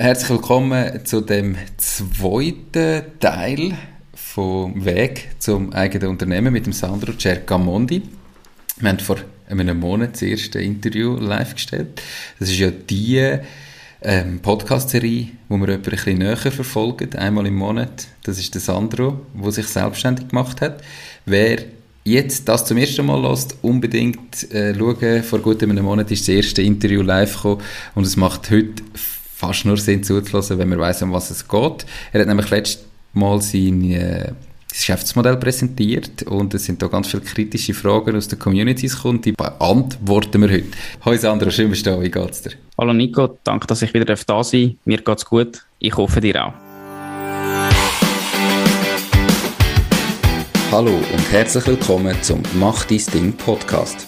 Herzlich willkommen zu dem zweiten Teil vom Weg zum eigenen Unternehmen mit dem Sandro Cercamondi. Wir haben vor einem Monat das erste Interview live gestellt. Das ist ja die ähm, Podcast-Serie, wo wir jemanden ein bisschen näher verfolgen, einmal im Monat. Das ist der Sandro, der sich selbstständig gemacht hat. Wer jetzt das zum ersten Mal lässt, unbedingt äh, schauen. Vor gut einem Monat ist das erste Interview live gekommen und es macht heute fast nur Sinn zuzulassen, wenn man weiß, um was es geht. Er hat nämlich letztes Mal sein äh, Geschäftsmodell präsentiert und es sind da ganz viele kritische Fragen aus den Communities gekommen, die beantworten wir heute. Hallo Sandra, schön bist du da, wie geht's dir? Hallo Nico, danke, dass ich wieder da sein darf. Mir geht's gut, ich hoffe dir auch. Hallo und herzlich willkommen zum Mach dein Ding Podcast.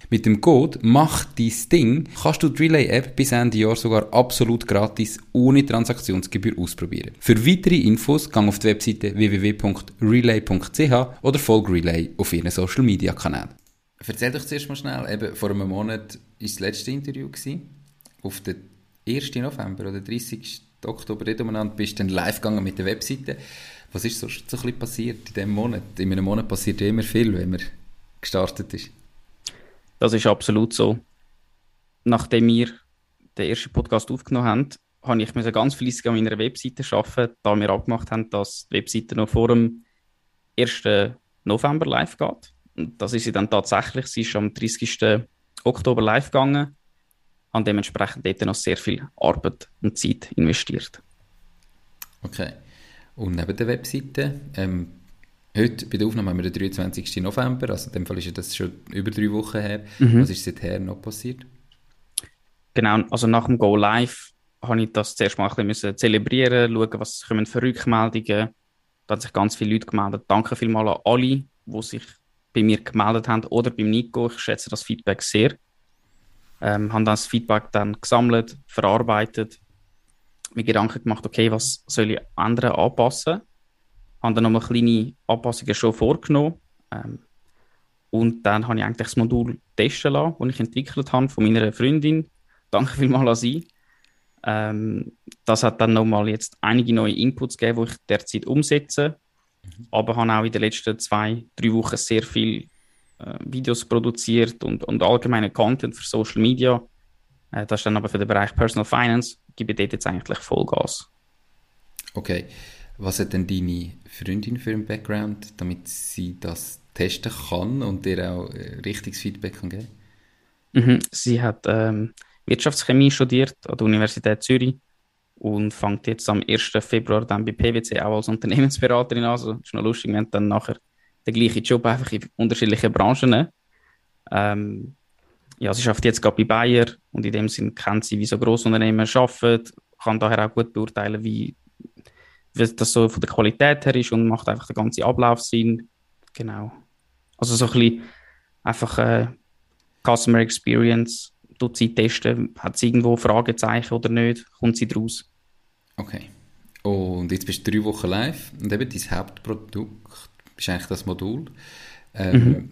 Mit dem Code Mach dein Ding kannst du die Relay-App bis Ende Jahr sogar absolut gratis ohne Transaktionsgebühr ausprobieren. Für weitere Infos gang auf die Webseite www.relay.ch oder folge Relay auf ihren Social Media Kanälen. Erzähl doch zuerst mal schnell, eben vor einem Monat war das letzte Interview gewesen, auf den 1. November oder 30. Oktober, dort umeinander bist du dann live gegangen mit der Webseite. Was ist so, so ein bisschen passiert in diesem Monat? In einem Monat passiert ja immer viel, wenn man gestartet ist. Das ist absolut so. Nachdem wir den ersten Podcast aufgenommen haben, habe ich ganz fleissig an meiner Webseite arbeiten, da wir abgemacht haben, dass die Webseite noch vor dem 1. November live geht. Und das ist sie dann tatsächlich. Sie ist am 30. Oktober live gegangen. Haben dementsprechend dort noch sehr viel Arbeit und Zeit investiert. Okay. Und neben der Webseite, ähm, heute bei der Aufnahme haben wir den 23. November, also in dem Fall ist das schon über drei Wochen her. Mhm. Was ist seither noch passiert? Genau, also nach dem Go Live habe ich das zuerst mal ein bisschen zelebrieren, schauen, was kommen für Rückmeldungen. Da haben sich ganz viele Leute gemeldet. Danke vielmals an alle, die sich bei mir gemeldet haben oder beim Nico. Ich schätze das Feedback sehr. Ähm, haben das Feedback dann gesammelt, verarbeitet, mir Gedanken gemacht, okay, was soll ich ändern, anpassen. Haben dann nochmal kleine Anpassungen schon vorgenommen. Ähm, und dann habe ich eigentlich das Modul testen lassen, das ich entwickelt habe von meiner Freundin. Danke vielmals an sie. Ähm, das hat dann nochmal jetzt einige neue Inputs gegeben, die ich derzeit umsetze. Mhm. Aber habe auch in den letzten zwei, drei Wochen sehr viel äh, Videos produziert und, und allgemeine Content für Social Media. Äh, das ist dann aber für den Bereich Personal Finance. Gebe ich dort jetzt eigentlich Vollgas. Okay. Was hat denn deine Freundin für einen Background, damit sie das testen kann und dir auch äh, richtiges Feedback kann geben? Mhm. Sie hat ähm, Wirtschaftschemie studiert an der Universität Zürich und fängt jetzt am 1. Februar dann bei PwC auch als Unternehmensberaterin an. Also ist noch lustig, haben dann nachher den gleichen Job einfach in unterschiedlichen Branchen. Ähm, ja, sie arbeitet jetzt gerade bei Bayer und in dem Sinn kennt sie, wie so Grossunternehmen arbeiten, kann daher auch gut beurteilen, wie, wie das so von der Qualität her ist und macht einfach den ganzen Ablauf Sinn. Genau. Also so ein bisschen einfach äh, Customer Experience tut sie testen, hat sie irgendwo Fragezeichen oder nicht, kommt sie draus. Okay. Und jetzt bist du drei Wochen live und eben dein Hauptprodukt ist eigentlich das Modul. Ähm, mhm.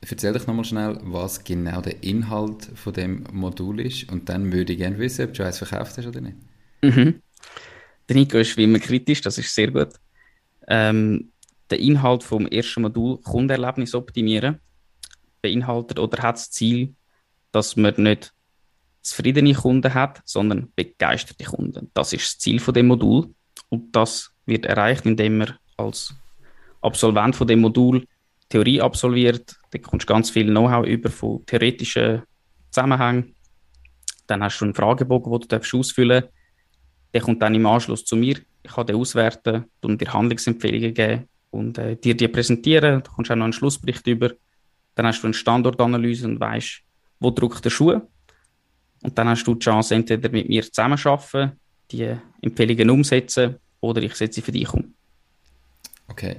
Erzähl doch nochmal schnell, was genau der Inhalt von dem Modul ist und dann würde ich gerne wissen, ob du eins verkauft hast oder nicht. Mhm. Der Nico ist wie immer kritisch, das ist sehr gut. Ähm, der Inhalt vom ersten Modul Kundenerlebnis optimieren beinhaltet oder hat das Ziel, dass man nicht zufriedene Kunden hat, sondern begeisterte Kunden. Das ist das Ziel von dem Modul und das wird erreicht, indem man als Absolvent von dem Modul Theorie absolviert. Da kommst du ganz viel Know-how über von theoretischen Zusammenhängen. Dann hast du einen Fragebogen, den du ausfüllen darfst. Der kommt dann im Anschluss zu mir. Ich kann den auswerten und dir Handlungsempfehlungen geben und äh, dir die präsentieren. Du kommst auch noch einen Schlussbericht über. Dann hast du eine Standortanalyse und weißt, wo drückt der Schuh. Und dann hast du die Chance, entweder mit mir zusammenzuarbeiten, die Empfehlungen umsetzen oder ich setze sie für dich um. Okay.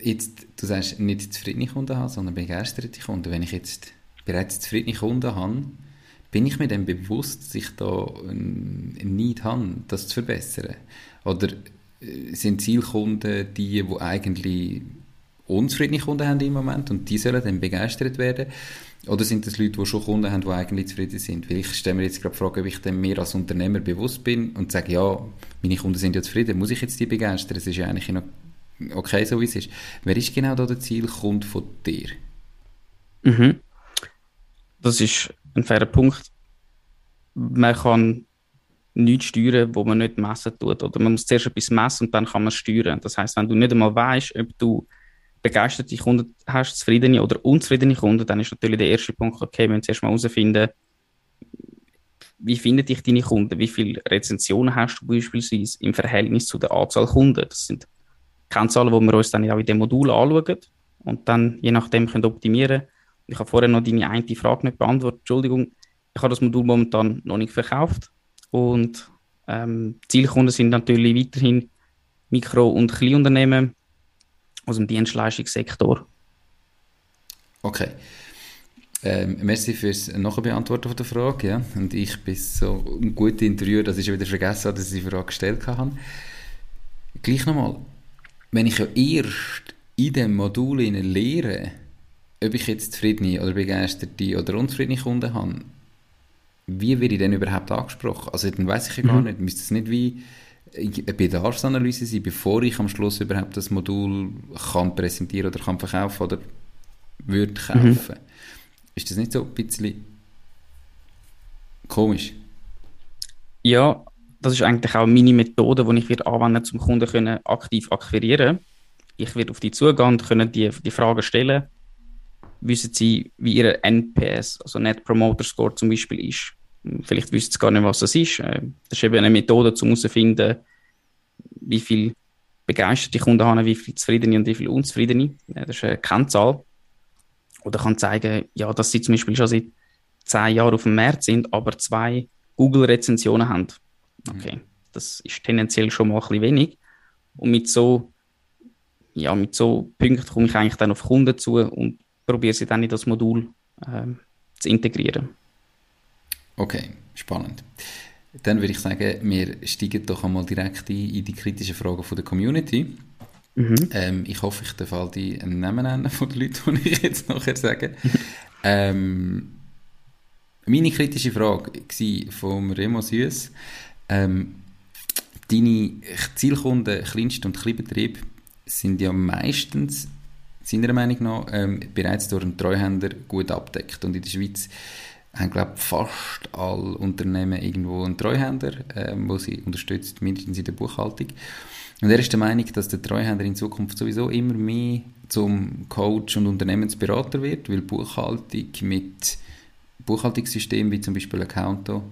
Jetzt, du sagst nicht zufriedene Kunden haben, sondern begeisterte Kunden. Wenn ich jetzt bereits zufriedene Kunden habe, bin ich mir dann bewusst, dass ich da ein Need habe, das zu verbessern? Oder äh, sind Zielkunden die, die eigentlich unzufriedene Kunden haben im Moment und die sollen dann begeistert werden? Oder sind das Leute, die schon Kunden haben, die eigentlich zufrieden sind? Weil ich stelle mir jetzt gerade die Frage, ob ich dann mir als Unternehmer bewusst bin und sage, ja, meine Kunden sind ja zufrieden, muss ich jetzt die begeistern? Es ist ja eigentlich noch okay, so wie es ist. Wer ist genau da der Zielkunde von dir? Mhm. Das ist ein fairer Punkt. Man kann nichts steuern, wo man nicht messen tut. Oder man muss zuerst etwas messen und dann kann man steuern. Das heißt, wenn du nicht einmal weißt, ob du begeisterte Kunden hast, zufriedene oder unzufriedene Kunden, dann ist natürlich der erste Punkt, okay, wir müssen zuerst mal herausfinden, wie finden dich deine Kunden? Wie viele Rezensionen hast du beispielsweise im Verhältnis zu der Anzahl Kunden? Das sind Kennzahlen, die wir uns dann auch in dem Modul anschauen und dann je nachdem können optimieren Ich habe vorher noch deine eine Frage nicht beantwortet. Entschuldigung, ich habe das Modul momentan noch nicht verkauft und ähm, Zielkunden sind natürlich weiterhin Mikro- und Kleinunternehmen aus dem Dienstleistungssektor. Okay. Ähm, merci fürs Nachbeantworten der Frage. Ja. Und ich bin so ein guter Interviewer, dass ich wieder vergessen habe, dass ich die Frage gestellt habe. Gleich nochmal, wenn ich ja erst in dem Modul lehre, ob ich jetzt zufriedene oder begeisterte oder unzufriedene Kunden habe, wie werde ich denn überhaupt angesprochen? Also dann weiß ich ja gar mhm. nicht, müsste es nicht wie eine Bedarfsanalyse sein, bevor ich am Schluss überhaupt das Modul kann präsentieren oder kann verkaufen oder würde kaufen. Mhm. Ist das nicht so ein bisschen komisch? Ja, das ist eigentlich auch meine Methode, die ich wird anwenden zum Kunden können aktiv akquirieren. Ich werde auf die zugehen und können die, die Fragen stellen. Wissen Sie, wie Ihr NPS, also Net Promoter Score zum Beispiel ist? Vielleicht wissen Sie gar nicht, was das ist. Äh, das ist eben eine Methode, um herauszufinden, wie viel begeisterte Kunden haben, wie viel zufriedene und wie viel unzufriedene. Das ist eine Kennzahl. Oder kann zeigen, ja, dass sie zum Beispiel schon seit zehn Jahren auf dem Markt sind, aber zwei Google-Rezensionen haben. Okay, das ist tendenziell schon mal ein bisschen wenig. Und mit so, ja, mit so Punkten komme ich eigentlich dann auf Kunden zu und probiere sie dann in das Modul äh, zu integrieren. Okay, spannend. Dann würde ich sagen, wir steigen doch einmal direkt ein in die kritischen Fragen von der Community. Mhm. Ähm, ich hoffe, ich darf all die Namen nennen von den Leuten, die ich jetzt nachher sage. ähm, meine kritische Frage war von Remo Süß. Ähm, deine Zielkunden, Kleinst- und Kleinbetrieb, sind ja meistens, seiner Meinung nach, ähm, bereits durch einen Treuhänder gut abdeckt. Und in der Schweiz haben, glaube fast alle Unternehmen irgendwo einen Treuhänder, ähm, wo sie unterstützt, mindestens in der Buchhaltung. Und er ist der Meinung, dass der Treuhänder in Zukunft sowieso immer mehr zum Coach und Unternehmensberater wird, weil Buchhaltung mit Buchhaltungssystemen wie zum Beispiel Accounto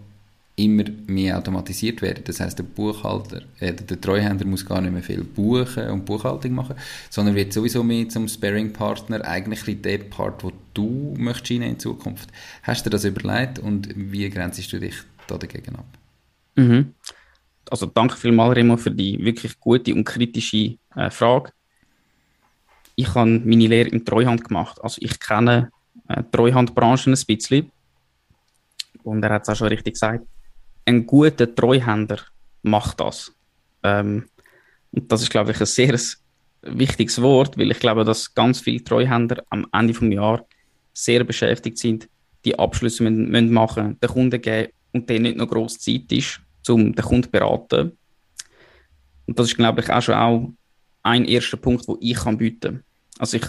immer mehr automatisiert werden. Das heißt, der Buchhalter, äh, der Treuhänder muss gar nicht mehr viel buchen und Buchhaltung machen, sondern wird sowieso mehr zum Sparing-Partner, eigentlich der Part, wo du möchtest in Zukunft. Hast du das überlegt und wie grenzest du dich da dagegen ab? Mhm. Also danke vielmals, Remo, für die wirklich gute und kritische äh, Frage. Ich habe meine Lehre im Treuhand gemacht. Also ich kenne äh, Treuhandbranchen ein bisschen. Und er hat es auch schon richtig gesagt ein guter Treuhänder macht das. Ähm, und das ist, glaube ich, ein sehr wichtiges Wort, weil ich glaube, dass ganz viele Treuhänder am Ende des Jahres sehr beschäftigt sind, die Abschlüsse müssen, müssen machen, den Kunden geben und denen nicht noch groß Zeit ist, um den Kunden zu beraten. Und das ist, glaube ich, auch schon auch ein erster Punkt, wo ich kann bieten. Also ich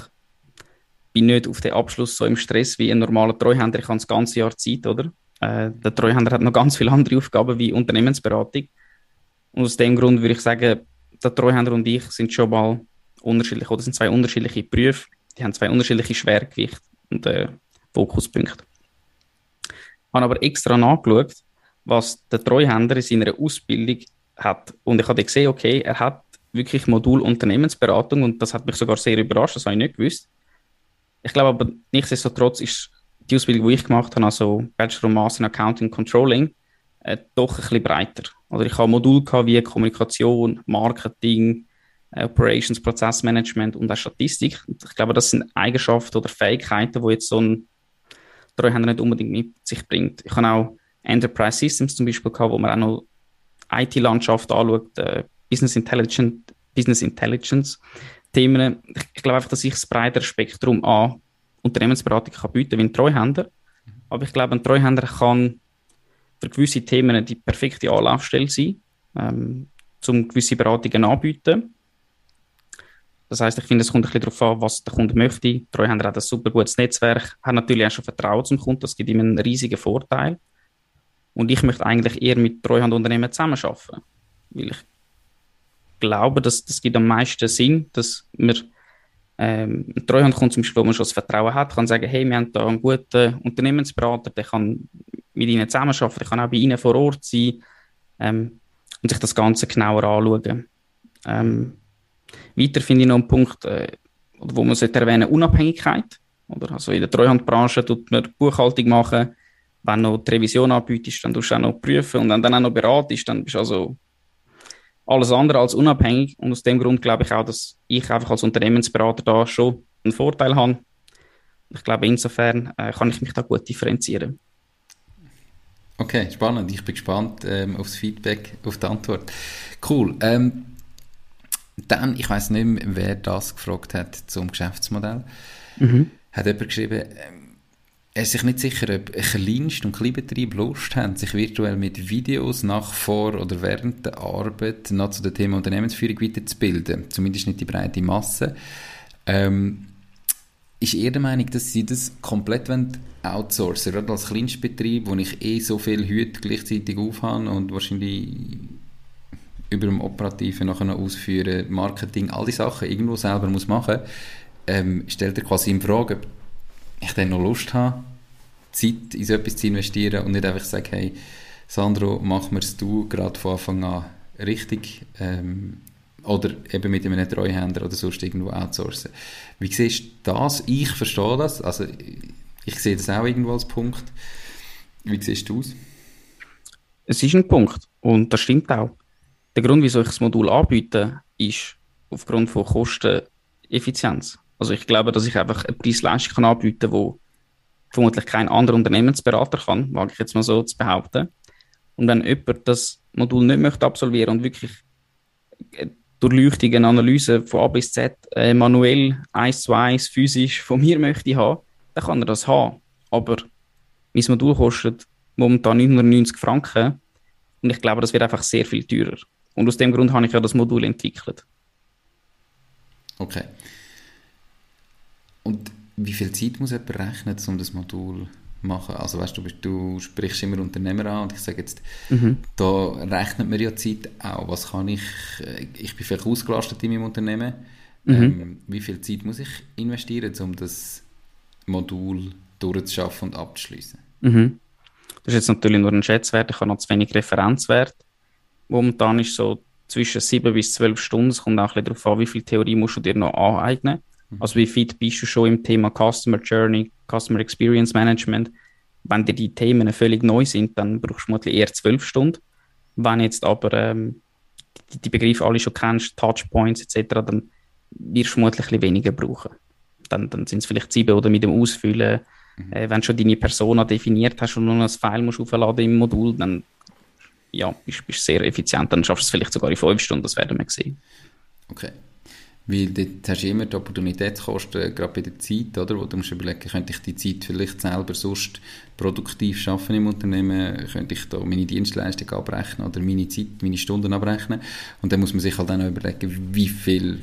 bin nicht auf den Abschluss so im Stress wie ein normaler Treuhänder. Ich habe das ganze Jahr Zeit, oder? Äh, der Treuhänder hat noch ganz viele andere Aufgaben wie Unternehmensberatung. Und aus dem Grund würde ich sagen, der Treuhänder und ich sind schon mal unterschiedlich oder sind zwei unterschiedliche Berufe. Die haben zwei unterschiedliche Schwergewichte und äh, Fokuspunkte. Ich habe aber extra nachgeschaut was der Treuhänder in seiner Ausbildung hat. Und ich habe gesehen, okay, er hat wirklich Modul Unternehmensberatung und das hat mich sogar sehr überrascht, das habe ich nicht gewusst. Ich glaube aber nichtsdestotrotz ist die Ausbildung, die ich gemacht habe, also Bachelor of Master in Accounting Controlling, äh, doch ein bisschen breiter. Oder ich habe Module wie Kommunikation, Marketing, äh, Operations, Prozessmanagement und auch Statistik. Und ich glaube, das sind Eigenschaften oder Fähigkeiten, die jetzt so ein Treuhänder nicht unbedingt mit sich bringt. Ich habe auch Enterprise Systems zum Beispiel gehabt, wo man auch noch IT-Landschaft anschaut, äh, Business Intelligence, Business Intelligence Themen. Ich, ich glaube einfach, dass ich das breitere Spektrum an Unternehmensberatung kann bieten wie ein Treuhänder. Aber ich glaube, ein Treuhänder kann für gewisse Themen die perfekte Anlaufstelle sein, ähm, um gewisse Beratungen anzubieten. Das heißt, ich finde, es kommt ein bisschen darauf an, was der Kunde möchte. Der Treuhänder hat ein super gutes Netzwerk, hat natürlich auch schon Vertrauen zum Kunden, das gibt ihm einen riesigen Vorteil. Und ich möchte eigentlich eher mit Treuhandunternehmen zusammenarbeiten, weil ich glaube, dass das gibt am meisten Sinn, dass man ähm, ein Treuhandkunde zum Beispiel, wo man schon das Vertrauen hat, kann sagen, hey, wir haben da einen guten Unternehmensberater, der kann mit ihnen zusammenarbeiten, der kann auch bei ihnen vor Ort sein ähm, und sich das Ganze genauer anschauen. Ähm, weiter finde ich noch einen Punkt, äh, wo man sollte erwähnen, Unabhängigkeit. Oder? Also in der Treuhandbranche tut man Buchhaltung machen, wenn du noch die Revision anbietest, dann tust du auch noch prüfen und wenn dann auch noch beratest, dann bist du also alles andere als unabhängig. Und aus dem Grund glaube ich auch, dass ich einfach als Unternehmensberater da schon einen Vorteil habe. Ich glaube, insofern äh, kann ich mich da gut differenzieren. Okay, spannend. Ich bin gespannt ähm, aufs Feedback, auf die Antwort. Cool. Ähm, dann, ich weiß nicht mehr, wer das gefragt hat zum Geschäftsmodell. Mhm. Hat jemand geschrieben, ähm, er ist sich nicht sicher, ob Kleinst- und Kleinbetriebe Lust haben, sich virtuell mit Videos nach, vor oder während der Arbeit noch zu dem Thema Unternehmensführung weiterzubilden. Zumindest nicht die breite Masse. Ähm, ist ihr der Meinung, dass sie das komplett outsourcen Gerade als Kleinstbetrieb, wo ich eh so viele Hüte gleichzeitig aufhabe und wahrscheinlich über dem Operativen nachher noch ausführen, Marketing, all die Sachen irgendwo selber muss machen, ähm, stellt er quasi in Frage, ob ich dann noch Lust habe, Zeit in so etwas zu investieren und nicht einfach sagen, hey, Sandro, mach mir's du gerade von Anfang an richtig ähm, oder eben mit einem Treuhänder oder sonst irgendwo outsourcen. Wie siehst du das? Ich verstehe das, also ich sehe das auch irgendwo als Punkt. Wie siehst du es? Es ist ein Punkt und das stimmt auch. Der Grund, wieso ich das Modul anbiete, ist aufgrund von Kosteneffizienz. Also ich glaube, dass ich einfach eine Preis-Leistung anbieten kann, wo vermutlich kein anderer Unternehmensberater kann, wage ich jetzt mal so zu behaupten. Und wenn jemand das Modul nicht möchte absolvieren und wirklich äh, Durchleuchtung, eine Analyse von A bis Z äh, manuell, eins zu eins, physisch von mir möchte haben, dann kann er das haben. Aber mein Modul kostet momentan 990 Franken und ich glaube, das wird einfach sehr viel teurer. Und aus dem Grund habe ich ja das Modul entwickelt. Okay. Und wie viel Zeit muss jemand rechnen, um das Modul zu machen? Also weißt du, du sprichst immer Unternehmer an und ich sage jetzt, mhm. da rechnet man ja Zeit auch. Was kann ich, äh, ich bin vielleicht ausgelastet in meinem Unternehmen, mhm. ähm, wie viel Zeit muss ich investieren, um das Modul durchzuschaffen und abzuschließen? Mhm. Das ist jetzt natürlich nur ein Schätzwert, ich habe noch zu wenig Referenzwert. Momentan ist so zwischen sieben bis zwölf Stunden, es kommt auch ein bisschen darauf an, wie viel Theorie musst du dir noch aneignen. Also wie fit bist du schon im Thema Customer Journey, Customer Experience Management? Wenn dir die Themen völlig neu sind, dann brauchst du vermutlich eher zwölf Stunden. Wenn jetzt aber ähm, die, die, Begriffe alle schon kennst, Touchpoints etc., dann wirst du vermutlich ein weniger brauchen. Dann, dann sind es vielleicht sieben oder mit dem Ausfüllen. Mhm. Äh, wenn du schon deine Persona definiert hast und nur noch ein File musst aufladen im Modul, dann ja, bist du sehr effizient. Dann schaffst du es vielleicht sogar in fünf Stunden, das werden wir sehen. Okay. Weil dort hast du immer die Opportunitätskosten, gerade bei der Zeit, oder? Wo du musst überlegen, könnte ich die Zeit vielleicht selber sonst produktiv schaffen im Unternehmen? Könnte ich da meine Dienstleistung abrechnen oder meine Zeit, meine Stunden abrechnen? Und dann muss man sich halt auch noch überlegen, wie viel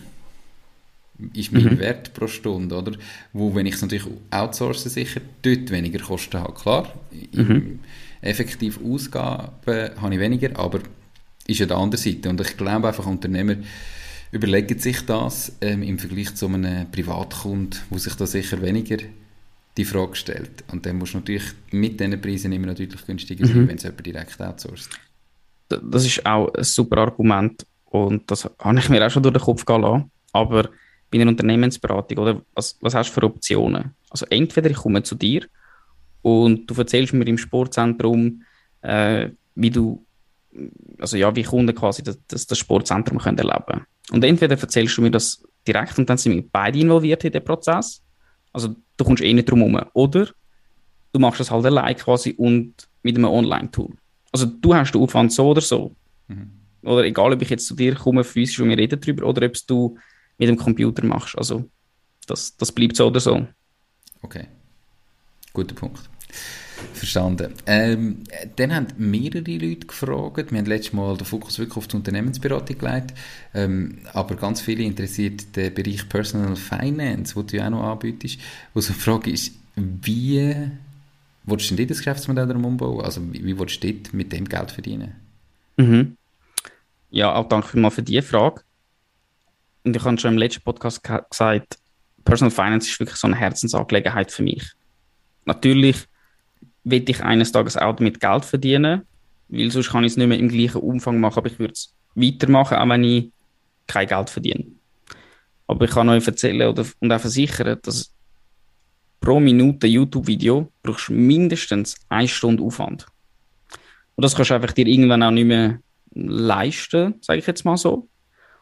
ist mein mhm. Wert pro Stunde, oder? Wo, wenn ich es natürlich outsource, sicher dort weniger Kosten habe. Klar, mhm. effektiv Ausgaben habe ich weniger, aber ist ja die andere Seite. Und ich glaube einfach, Unternehmer überlegen sich das ähm, im Vergleich zu einem Privatkunden, wo sich da sicher weniger die Frage gestellt. Und dann musst du natürlich mit diesen Preisen immer noch deutlich günstiger sein, mhm. wenn es jemand direkt outsourced. Das ist auch ein super Argument und das habe ich mir auch schon durch den Kopf gehen lassen. Aber bei einer Unternehmensberatung, oder was, was hast du für Optionen? Also entweder ich komme zu dir und du erzählst mir im Sportzentrum, äh, wie du, also ja, wie Kunden quasi das, das, das Sportzentrum können erleben können. Und entweder erzählst du mir das direkt und dann sind wir beide involviert in den Prozess. Also du kommst eh nicht drum herum. Oder du machst das halt allein quasi und mit einem Online-Tool. Also du hast den Aufwand so oder so. Mhm. Oder egal, ob ich jetzt zu dir komme, physisch und wir reden darüber, oder ob du mit dem Computer machst. Also das, das bleibt so oder so. Okay. Guter Punkt. Verstanden. Ähm, dann haben mehrere Leute gefragt. Wir haben letztes Mal den Fokus wirklich auf die Unternehmensberatung gelegt. Ähm, aber ganz viele interessiert der Bereich Personal Finance, den du auch noch anbietest. Wo so die Frage ist, wie willst du denn das Geschäftsmodell umbauen? Also wie, wie willst du mit dem Geld verdienen? Mhm. Ja, auch danke mal für diese Frage. Und ich habe schon im letzten Podcast gesagt, Personal Finance ist wirklich so eine Herzensangelegenheit für mich. Natürlich will ich eines Tages auch damit Geld verdienen, weil sonst kann ich es nicht mehr im gleichen Umfang machen, aber ich würde es weitermachen, auch wenn ich kein Geld verdiene. Aber ich kann euch erzählen oder, und auch versichern, dass pro Minute YouTube-Video brauchst du mindestens eine Stunde Aufwand. Und das kannst du einfach dir irgendwann auch nicht mehr leisten, sage ich jetzt mal so.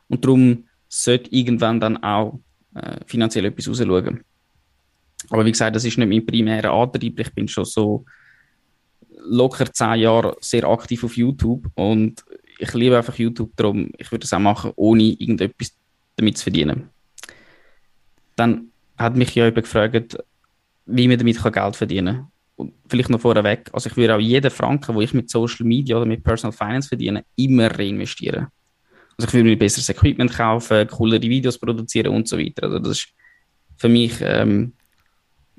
Und darum sollte irgendwann dann auch äh, finanziell etwas rausschauen. Aber wie gesagt, das ist nicht mein primärer Antrieb. Ich bin schon so locker zehn Jahre sehr aktiv auf YouTube und ich liebe einfach YouTube, darum ich würde es auch machen, ohne irgendetwas damit zu verdienen. Dann hat mich ja jemand gefragt, wie man damit Geld verdienen kann. Und vielleicht noch vorweg, also ich würde auch jeden Franken, wo ich mit Social Media oder mit Personal Finance verdiene, immer reinvestieren. Also ich würde mir besseres Equipment kaufen, coolere Videos produzieren und so weiter. Also das ist für mich ähm,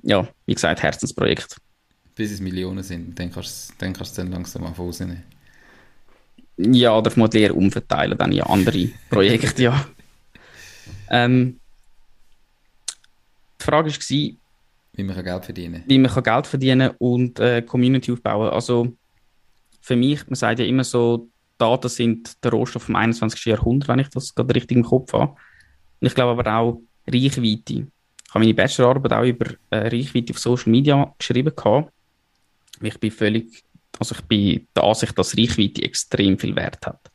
ja, wie gesagt, Herzensprojekt. Bis es Millionen sind, dann kannst du dann, kannst du dann langsam mal rausnehmen. Ja, oder vermutlich eher umverteilen, dann in andere Projekte, ja. Ähm, die Frage war, wie man Geld verdienen kann. Wie man Geld verdienen und äh, Community aufbauen. Also für mich, man sagt ja immer so, Daten sind der Rohstoff vom 21. Jahrhundert, wenn ich das gerade richtig im Kopf habe. Und ich glaube aber auch Reichweite. Ich habe meine Bachelorarbeit auch über äh, Reichweite auf Social Media geschrieben. Gehabt. Ich bin völlig, also ich bin der Ansicht, dass Reichweite extrem viel Wert hat.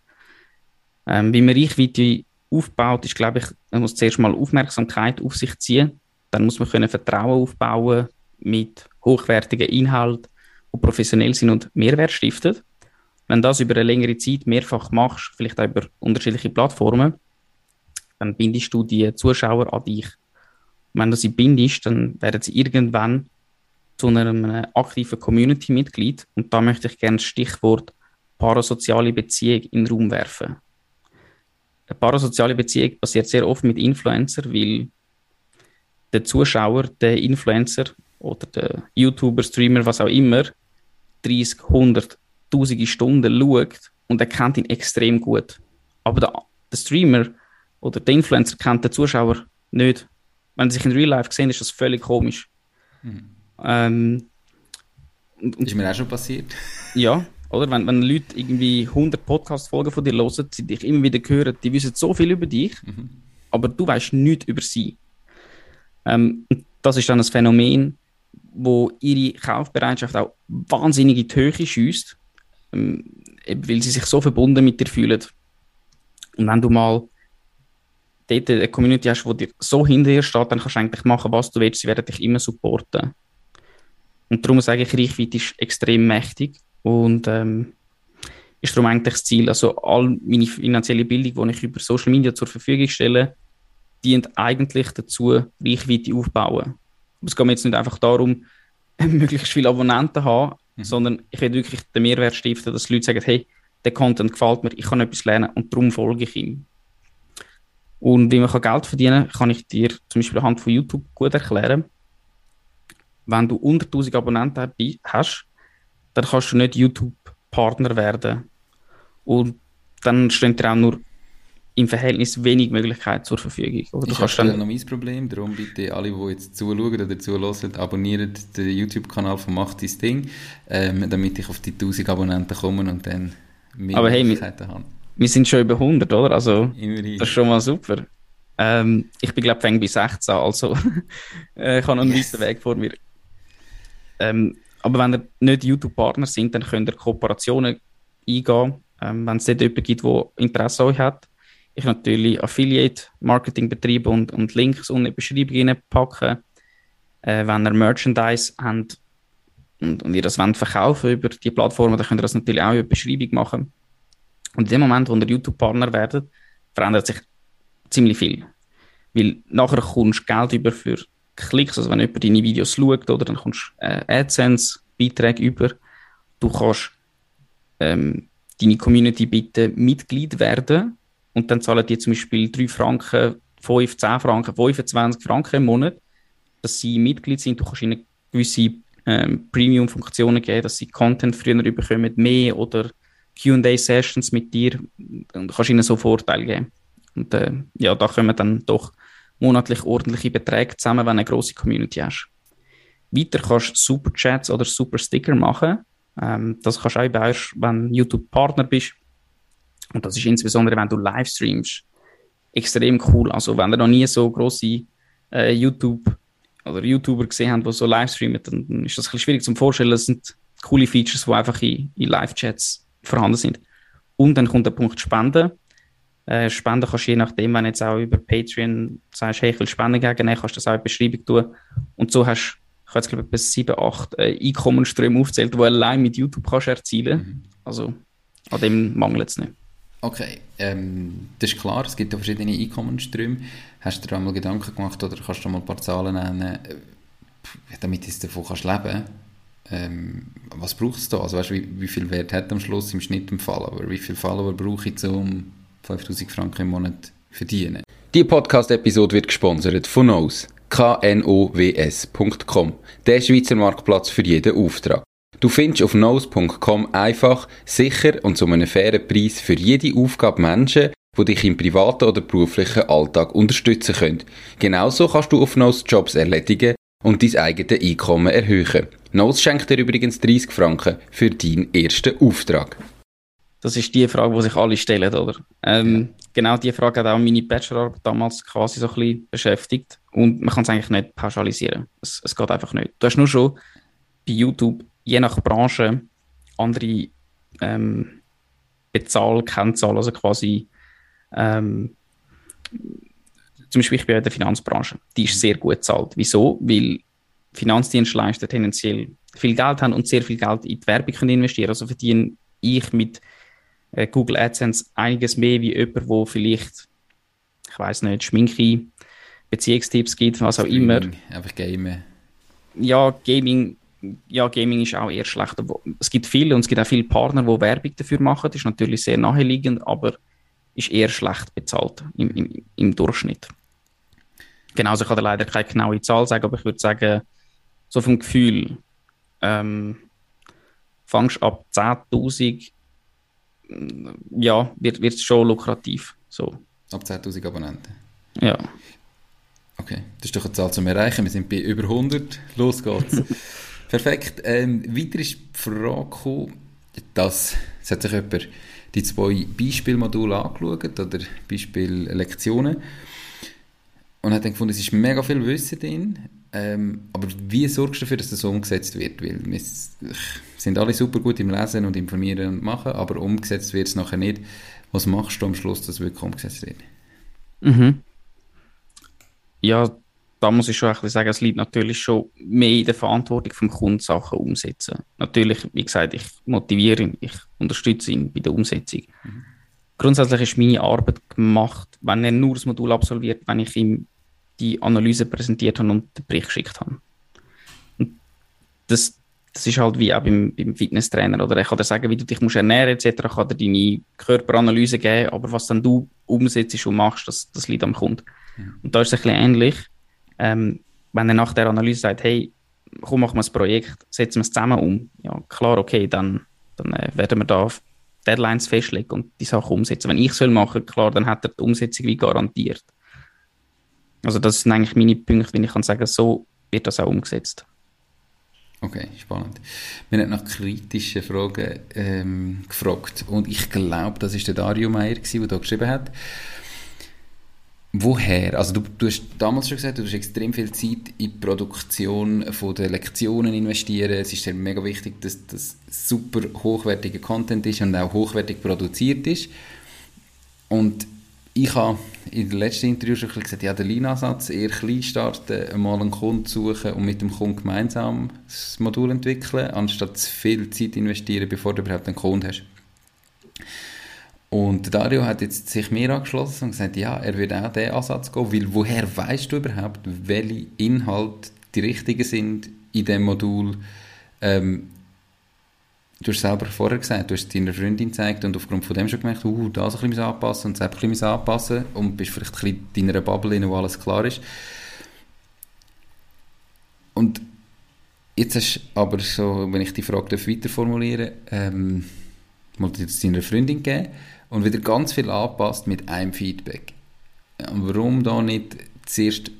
Ähm, wie man Reichweite aufbaut, ist, glaube ich, man muss zuerst mal Aufmerksamkeit auf sich ziehen. Dann muss man können Vertrauen aufbauen mit hochwertigen Inhalten, die professionell sind und Mehrwert stiften. Wenn du das über eine längere Zeit mehrfach machst, vielleicht auch über unterschiedliche Plattformen, dann bindest du die Zuschauer an dich wenn du sie bindest, dann werden sie irgendwann zu einem aktiven Community-Mitglied. Und da möchte ich gerne das Stichwort parasoziale Beziehung in den Raum werfen. Eine parasoziale Beziehung passiert sehr oft mit Influencer, weil der Zuschauer, der Influencer oder der YouTuber, Streamer, was auch immer, 30, 100, tausende Stunden schaut und er kennt ihn extrem gut. Aber der, der Streamer oder der Influencer kennt den Zuschauer nicht wenn sie sich in Real Life sehen, ist das völlig komisch. Mhm. Ähm, und, und, ist mir auch schon passiert. Ja, oder? Wenn, wenn Leute irgendwie 100 Podcast-Folgen von dir hören, sie dich immer wieder hören, die wissen so viel über dich, mhm. aber du weißt nichts über sie. Ähm, das ist dann ein Phänomen, wo ihre Kaufbereitschaft auch wahnsinnig in die Höhe schießt, ähm, weil sie sich so verbunden mit dir fühlen. Und wenn du mal dort eine Community hast, die dir so hinter dir steht, dann kannst du eigentlich machen, was du willst. Sie werden dich immer supporten. Und darum sage ich, Reichweite ist extrem mächtig und ähm, ist darum eigentlich das Ziel. Also all meine finanzielle Bildung, die ich über Social Media zur Verfügung stelle, dient eigentlich dazu, Reichweite aufzubauen. Aber es geht mir jetzt nicht einfach darum, möglichst viele Abonnenten zu haben, mhm. sondern ich will wirklich den Mehrwert stiften, dass die Leute sagen, hey, der Content gefällt mir, ich kann etwas lernen und darum folge ich ihm. Und wie man Geld verdienen kann, kann ich dir zum Beispiel anhand von YouTube gut erklären. Wenn du unter 1000 Abonnenten hast, dann kannst du nicht YouTube-Partner werden. Und dann stehen dir auch nur im Verhältnis wenig Möglichkeiten zur Verfügung. Oder du ist kannst dann noch mein Problem, darum bitte alle, die jetzt zuschauen oder zuhören, abonnieren den YouTube-Kanal von Macht dein Ding, ähm, damit ich auf die 1000 Abonnenten komme und dann mehr Aber Möglichkeiten hey, habe. Wir sind schon über 100, oder? Also, Immerhin. das ist schon mal super. Ähm, ich bin, glaube ich, bei 16, also äh, ich habe noch einen yes. weiten Weg vor mir. Ähm, aber wenn ihr nicht YouTube-Partner sind, dann könnt ihr Kooperationen eingehen, ähm, wenn es dort jemanden gibt, der Interesse an euch hat. Ich natürlich Affiliate-Marketing betreibe und, und Links unten in die Beschreibung packen. Äh, wenn ihr Merchandise habt und, und ihr das wollt verkaufen über die Plattformen, dann könnt ihr das natürlich auch über die Beschreibung machen. Und in dem Moment, wo ihr YouTube-Partner werdet, verändert sich ziemlich viel. Weil nachher kommst du Geld über für Klicks, also wenn jemand deine Videos schaut, oder, dann kommst du äh, AdSense-Beiträge über. Du kannst ähm, deine Community bitten, Mitglied werden und dann zahlen die zum Beispiel 3 Franken, 5, 10 Franken, 25 Franken im Monat, dass sie Mitglied sind. Du kannst ihnen gewisse ähm, Premium-Funktionen geben, dass sie Content früher bekommen, mehr oder Q&A-Sessions mit dir und kannst ihnen so Vorteile geben. Und äh, ja, da kommen dann doch monatlich ordentliche Beträge zusammen, wenn du eine grosse Community hast. Weiter kannst du Superchats oder Super Sticker machen. Ähm, das kannst du auch erst, wenn du YouTube-Partner bist. Und das ist insbesondere, wenn du Livestreamst, extrem cool. Also, wenn du noch nie so grosse äh, YouTube- oder YouTuber gesehen habt, die so livestreamen, dann, dann ist das ein bisschen schwierig zu vorstellen. Das sind coole Features, die einfach in, in Live-Chats vorhanden sind. Und dann kommt der Punkt Spenden. Äh, Spenden kannst du je nachdem, wenn du jetzt auch über Patreon sagst, hey, ich will Spenden geben, dann kannst du das auch in die Beschreibung tun. Und so hast du, ich habe jetzt glaube ich bis 7, 8 äh, Einkommensströme aufgezählt, die allein mit YouTube kannst erzielen. Mhm. Also an dem mangelt es nicht. Okay, ähm, das ist klar, es gibt ja verschiedene Einkommensströme. Hast du dir einmal Gedanken gemacht oder kannst du mal ein paar Zahlen nennen, äh, damit du davon kannst leben kannst? Ähm, was braucht es da? Also weißt, wie, wie viel Wert hat am Schluss im Schnitt im Follower? Wie viele Follower brauche ich, um 5000 Franken im Monat zu verdienen? Die Podcast-Episode wird gesponsert von Nose. knows.com. Der Schweizer Marktplatz für jeden Auftrag. Du findest auf nose.com einfach, sicher und zu einem fairen Preis für jede Aufgabe Menschen, die dich im privaten oder beruflichen Alltag unterstützen können. Genauso kannst du auf Nose Jobs erledigen und dein eigenes Einkommen erhöhen. Nose schenkt dir übrigens 30 Franken für deinen ersten Auftrag. Das ist die Frage, die sich alle stellen, oder? Ähm, ja. Genau die Frage hat auch meine Bachelorarbeit damals quasi so ein bisschen beschäftigt. Und man kann es eigentlich nicht pauschalisieren. Es, es geht einfach nicht. Du hast nur schon bei YouTube, je nach Branche, andere ähm, Bezahlkennzahlen, also quasi ähm, zum Beispiel ich bin in der Finanzbranche, die ist sehr gut bezahlt. Wieso? Weil Finanzdienstleister tendenziell viel Geld haben und sehr viel Geld in die Werbung können investieren. Also verdiene ich mit äh, Google AdSense einiges mehr wie jemand, wo vielleicht, ich weiß nicht, Schminke, Beziehungstipps gibt, was auch immer. Einfach Gamen. Ja, Gaming, ja, Gaming ist auch eher schlecht. Es gibt viele und es gibt auch viele Partner, die Werbung dafür machen. Das ist natürlich sehr naheliegend, aber ist eher schlecht bezahlt im, im, im Durchschnitt. Genauso kann ich leider keine genaue Zahl sagen, aber ich würde sagen, so vom Gefühl, ähm, fangst ab 10.000, ja, wird es schon lukrativ. So. Ab 10.000 Abonnenten? Ja. Okay, das ist doch eine Zahl zum Erreichen. Wir sind bei über 100. Los geht's. Perfekt. Ähm, weiter ist die Frage gekommen, dass, es hat sich jemand die zwei Beispielmodule angeschaut, oder Beispiellektionen, und hat dann gefunden, es ist mega viel Wissen drin, ähm, aber wie sorgst du dafür, dass das umgesetzt wird? Weil wir sind alle super gut im Lesen und Informieren und Machen, aber umgesetzt wird es nachher nicht. Was machst du am Schluss, dass es wirklich umgesetzt wird? Mhm. Ja, da muss ich schon ein bisschen sagen, es liegt natürlich schon mehr in der Verantwortung vom Kunden, Sachen umsetzen. Natürlich, wie gesagt, ich motiviere ihn, ich unterstütze ihn bei der Umsetzung. Mhm. Grundsätzlich ist meine Arbeit gemacht, wenn er nur das Modul absolviert, wenn ich ihm die Analyse präsentiert habe und den Bericht geschickt habe. Und das, das ist halt wie auch beim, beim Fitnesstrainer. Oder er kann dir sagen, wie du dich musst ernähren etc. kann dir deine Körperanalyse geben, aber was dann du umsetzt und machst, das, das liegt am Kunden. Ja. Und da ist es ein bisschen ähnlich. Ähm, wenn er nach der Analyse sagt, hey, komm, machen wir ein Projekt, setzen wir es zusammen um. Ja, klar, okay, dann, dann äh, werden wir da Deadlines festlegen und die Sachen umsetzen. Wenn ich es machen klar, dann hat er die Umsetzung wie garantiert. Also das sind eigentlich meine Punkte, wenn ich kann sagen, so wird das auch umgesetzt. Okay, spannend. Wir haben nach kritischen Fragen ähm, gefragt und ich glaube, das ist der Dario Meier, der da geschrieben hat. Woher? Also du, du hast damals schon gesagt, du hast extrem viel Zeit in die Produktion von der Lektionen investieren. Es ist dir mega wichtig, dass das super hochwertiger Content ist und auch hochwertig produziert ist. Und ich habe in der letzten Interview schon gesagt, ja, der Lean-Ansatz, eher klein starten, mal einen Kunden suchen und mit dem Kunden gemeinsam das Modul entwickeln, anstatt zu viel Zeit investieren, bevor du überhaupt einen Kunden hast. Und Dario hat jetzt sich mir angeschlossen und gesagt, ja, er würde auch diesen Ansatz gehen, weil woher weißt du überhaupt, welche Inhalte die richtigen sind in dem Modul? Ähm, du hast selber vorher gesagt, du hast es deiner Freundin gezeigt und aufgrund von dem schon gemerkt, uh, das ein bisschen anpassen und das ein bisschen anpassen und bist vielleicht ein bisschen in deiner Bubble, wo alles klar ist. Und jetzt hast du aber so, wenn ich die Frage weiter formulieren ähm, mal jetzt deiner Freundin geben und wieder ganz viel anpasst mit einem Feedback. Und warum da nicht zuerst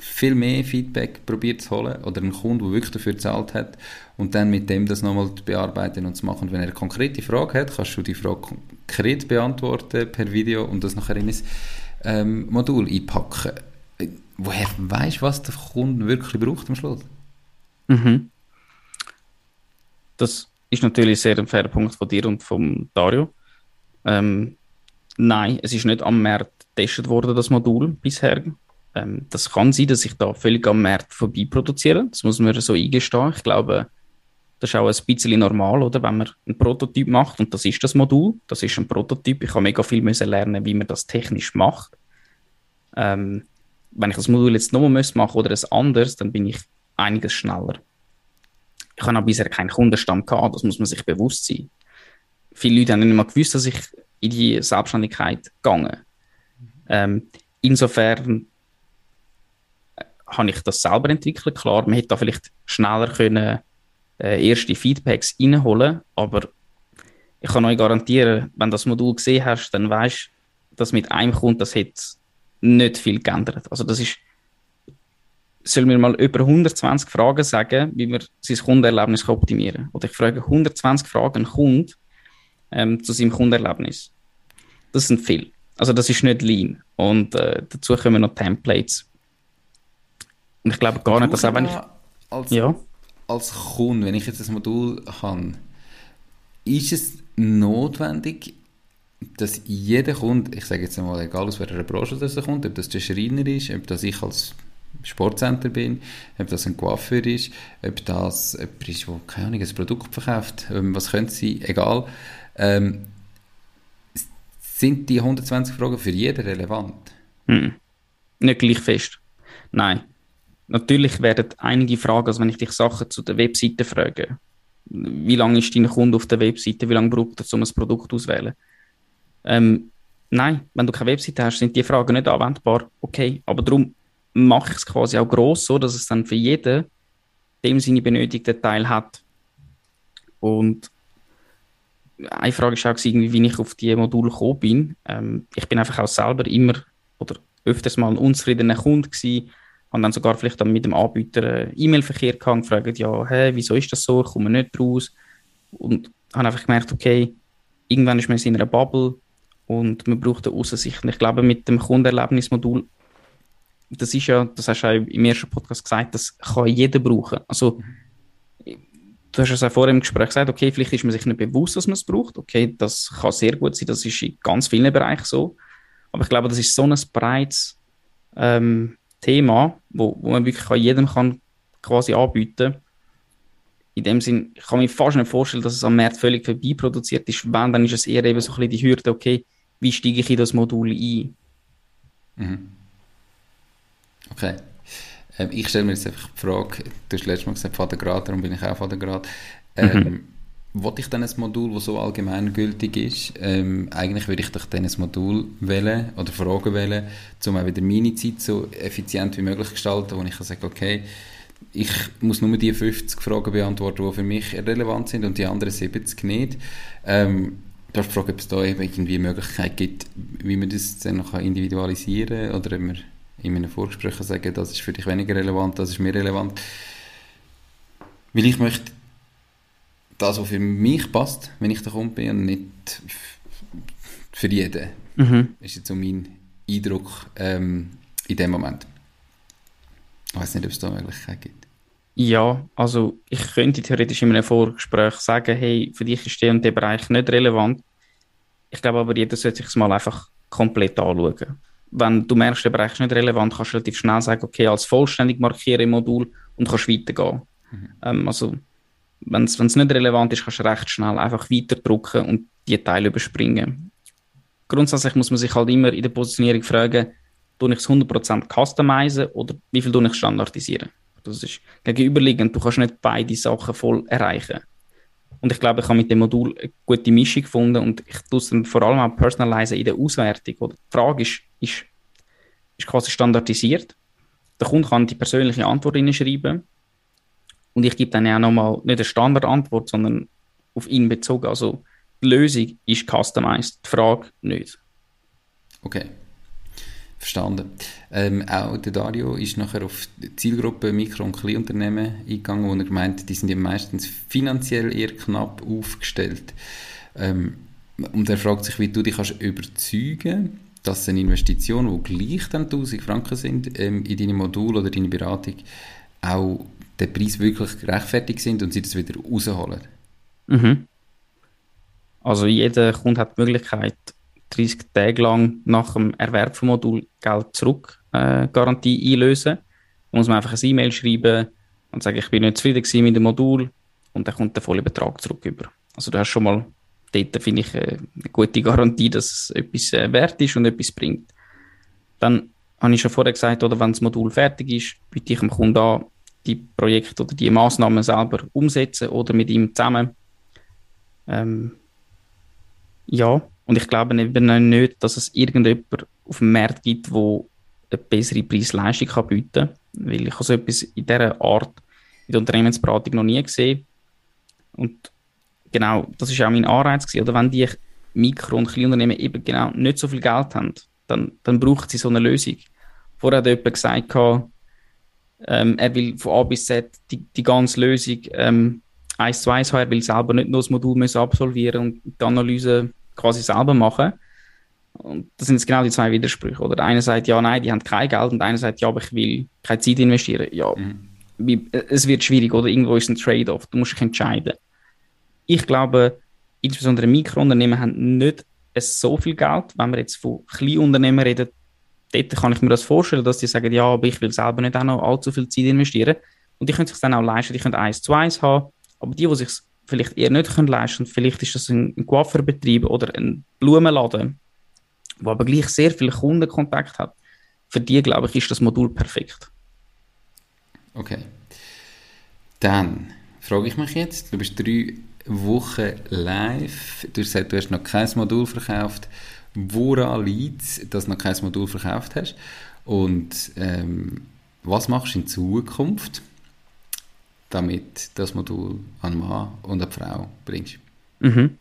viel mehr Feedback probiert zu holen oder einen Kunden, der wirklich dafür gezahlt hat und dann mit dem das nochmal bearbeiten und zu machen. Und wenn er eine konkrete Frage hat, kannst du die Frage konkret beantworten per Video und das nachher in ein ähm, Modul einpacken. Woher weißt du, was der Kunde wirklich braucht am Schluss? Mhm. Das ist natürlich sehr ein fairer Punkt von dir und von Dario. Ähm, nein, es ist nicht am Markt getestet worden, das Modul bisher. Ähm, das kann sein, dass ich da völlig am Markt vorbei produziere. Das muss man so eingestehen. Ich glaube, das ist auch ein bisschen normal, oder? Wenn man einen Prototyp macht, und das ist das Modul, das ist ein Prototyp. Ich habe mega viel müssen lernen, wie man das technisch macht. Ähm, wenn ich das Modul jetzt nochmal machen muss oder ein anderes, dann bin ich einiges schneller. Ich habe auch bisher keinen Kundenstamm gehabt, das muss man sich bewusst sein viele Leute haben nicht mal gewusst, dass ich in die Selbstständigkeit gegangen. Ähm, insofern habe ich das selber entwickelt. Klar, man hätte da vielleicht schneller können äh, erste Feedbacks reinholen, aber ich kann euch garantieren, wenn du das Modul gesehen hast, dann weißt du, dass mit einem Kunden das hat nicht viel geändert. Also das ist, soll mir mal über 120 Fragen sagen, wie man sein Kundenerlebnis optimieren kann. Oder ich frage 120 Fragen Kunden, ähm, zu seinem Kundenerlebnis. Das sind viele. Also das ist nicht Lean. Und äh, dazu kommen noch Templates. Und ich glaube gar nicht, dass auch wenn ich... Als, ja? als Kunde, wenn ich jetzt das Modul habe, ist es notwendig, dass jeder Kunde, ich sage jetzt mal, egal aus welcher Branche das kommt, ob das der Schreiner ist, ob das ich als Sportcenter bin, ob das ein Coiffeur ist, ob das jemand ist, der, keine Ahnung, ein Produkt verkauft, ähm, was könnte sein, egal. Ähm, sind die 120 Fragen für jeden relevant? Hm. Nicht gleich fest. Nein. Natürlich werden einige Fragen, also wenn ich dich Sachen zu der Webseite frage, wie lange ist dein Kunde auf der Webseite, wie lange braucht er, um ein Produkt auszuwählen? Ähm, nein, wenn du keine Webseite hast, sind die Fragen nicht anwendbar. Okay, aber darum mache ich es quasi auch gross, so dass es dann für jeden dem seine benötigten Teil hat. Und eine Frage war auch, irgendwie, wie ich auf die Module gekommen bin. Ähm, ich bin einfach auch selber immer oder öfters mal ein unzufriedener Kunde gewesen, habe dann sogar vielleicht dann mit dem Anbieter äh, E-Mail-Verkehr gehabt und gefragt, ja, hey, wieso ist das so, ich komme nicht raus. Und habe einfach gemerkt, okay, irgendwann ist man in einer Bubble und man braucht eine Aussicht. Und ich glaube, mit dem Kundenerlebnismodul, das ist ja, das hast du auch im ersten Podcast gesagt, das kann jeder brauchen. Also, du hast es auch vorher im Gespräch gesagt, okay, vielleicht ist man sich nicht bewusst, dass man es braucht. Okay, das kann sehr gut sein, das ist in ganz vielen Bereichen so. Aber ich glaube, das ist so ein breites ähm, Thema, wo, wo man wirklich jedem kann quasi anbieten In dem Sinn, ich kann mir fast nicht vorstellen, dass es am Markt völlig vorbei produziert ist. Wenn, dann ist es eher eben so ein bisschen die Hürde, okay, wie steige ich in das Modul ein? Mhm. Okay. Ähm, ich stelle mir jetzt einfach die Frage, du hast letztes Mal gesagt Vatergrad, darum bin ich auch Vatergrad. Ähm, mhm. Wollte ich dann ein Modul, das so allgemeingültig ist? Ähm, eigentlich würde ich doch dann ein Modul wählen oder Fragen wählen, um auch wieder meine Zeit so effizient wie möglich zu gestalten, wo ich kann sagen, okay, ich muss nur die 50 Fragen beantworten, die für mich relevant sind und die anderen 70 nicht. Ähm, Du hast gefragt, ob es da irgendwie eine Möglichkeit gibt, wie man das dann noch individualisieren kann oder ob wir in einem Vorgespräch sagen, das ist für dich weniger relevant, das ist mehr relevant. Weil ich möchte das, was für mich passt, wenn ich da Kunde bin und nicht für jeden. Mhm. ist jetzt so mein Eindruck ähm, in dem Moment. Ich weiß nicht, ob es da eine Möglichkeit gibt. Ja, also ich könnte theoretisch in einem Vorgespräch sagen, hey, für dich ist der und der Bereich nicht relevant. Ich glaube aber, jeder sollte sich es mal einfach komplett anschauen. Wenn du merkst, der Bereich ist nicht relevant, kannst du relativ schnell sagen, okay, als vollständig markiere im Modul und kannst weitergehen. Mhm. Ähm, also, wenn es nicht relevant ist, kannst du recht schnell einfach weiterdrücken und die Teile überspringen. Grundsätzlich muss man sich halt immer in der Positionierung fragen, tue ich es 100% customizen oder wie viel tue ich standardisieren? Das ist gegenüberliegend. Du kannst nicht beide Sachen voll erreichen. Und ich glaube, ich habe mit dem Modul eine gute Mischung gefunden und ich tue es dann vor allem auch personalisieren in der Auswertung. Oder die Frage ist, ist, ist quasi standardisiert. Der Kunde kann die persönliche Antwort schreiben und ich gebe dann auch nochmal nicht eine Standardantwort, sondern auf ihn bezogen. Also die Lösung ist customized, die Frage nicht. Okay. Verstanden. Ähm, auch der Dario ist nachher auf die Zielgruppe Mikro- und Kleinunternehmen eingegangen, wo er gemeint die sind ja meistens finanziell eher knapp aufgestellt. Ähm, und er fragt sich, wie du dich kannst überzeugen dass eine Investition, die gleich dann 1000 Franken sind, ähm, in deine Modul oder deine Beratung, auch der Preis wirklich gerechtfertigt sind und sie das wieder rausholen. Mhm. Also jeder Kunde hat die Möglichkeit, 30 Tage lang nach dem Erwerb vom Modul Geld zurück äh, Garantie einlösen. Da muss man einfach ein E-Mail schreiben und sagen, ich bin nicht zufrieden mit dem Modul und dann kommt der volle Betrag zurück über. Also du hast schon mal dort, finde ich, äh, eine gute Garantie, dass es etwas äh, wert ist und etwas bringt. Dann habe ich schon vorher gesagt, oder wenn das Modul fertig ist, biete ich dem Kunden an, die Projekte oder die Maßnahmen selber umsetzen oder mit ihm zusammen. Ähm, ja, und ich glaube eben nicht, dass es irgendjemand auf dem Markt gibt, wo eine bessere Preis-Leistung bieten kann. Weil ich habe so etwas in dieser Art in der Unternehmensberatung noch nie gesehen. Und genau, das ist auch mein Anreiz gewesen. Oder wenn die Mikro- und Kleinunternehmen eben genau nicht so viel Geld haben, dann, dann brauchen sie so eine Lösung. Vorher hat jemand gesagt, ähm, er will von A bis Z die, die ganze Lösung ähm, eins zu eins haben. Er will selber nicht nur das Modul müssen absolvieren und die Analyse quasi selber machen. Und das sind jetzt genau die zwei Widersprüche. Oder der eine sagt, ja, nein, die haben kein Geld und der eine sagt, ja, aber ich will keine Zeit investieren. Ja, mhm. wie, es wird schwierig, oder? Irgendwo ist ein Trade-off. Du musst dich entscheiden. Ich glaube, insbesondere Mikrounternehmen haben nicht so viel Geld. Wenn wir jetzt von Kleinunternehmen reden, dort kann ich mir das vorstellen, dass die sagen, ja, aber ich will selber nicht auch noch allzu viel Zeit investieren. Und die können sich dann auch leisten, die können eins zu eins haben. Aber die, die sich vielleicht eher nicht können leisten. Vielleicht ist das ein, ein Coiffeurbetrieb oder ein Blumenladen, wo aber gleich sehr viele Kundenkontakt hat. Für die, glaube ich, ist das Modul perfekt. Okay. Dann frage ich mich jetzt, du bist drei Wochen live, du hast gesagt, du hast noch kein Modul verkauft. Woran liegt es, dass du noch kein Modul verkauft hast? Und ähm, was machst du in Zukunft? damit das Modul an Mann und an Frau bringst. Mhm.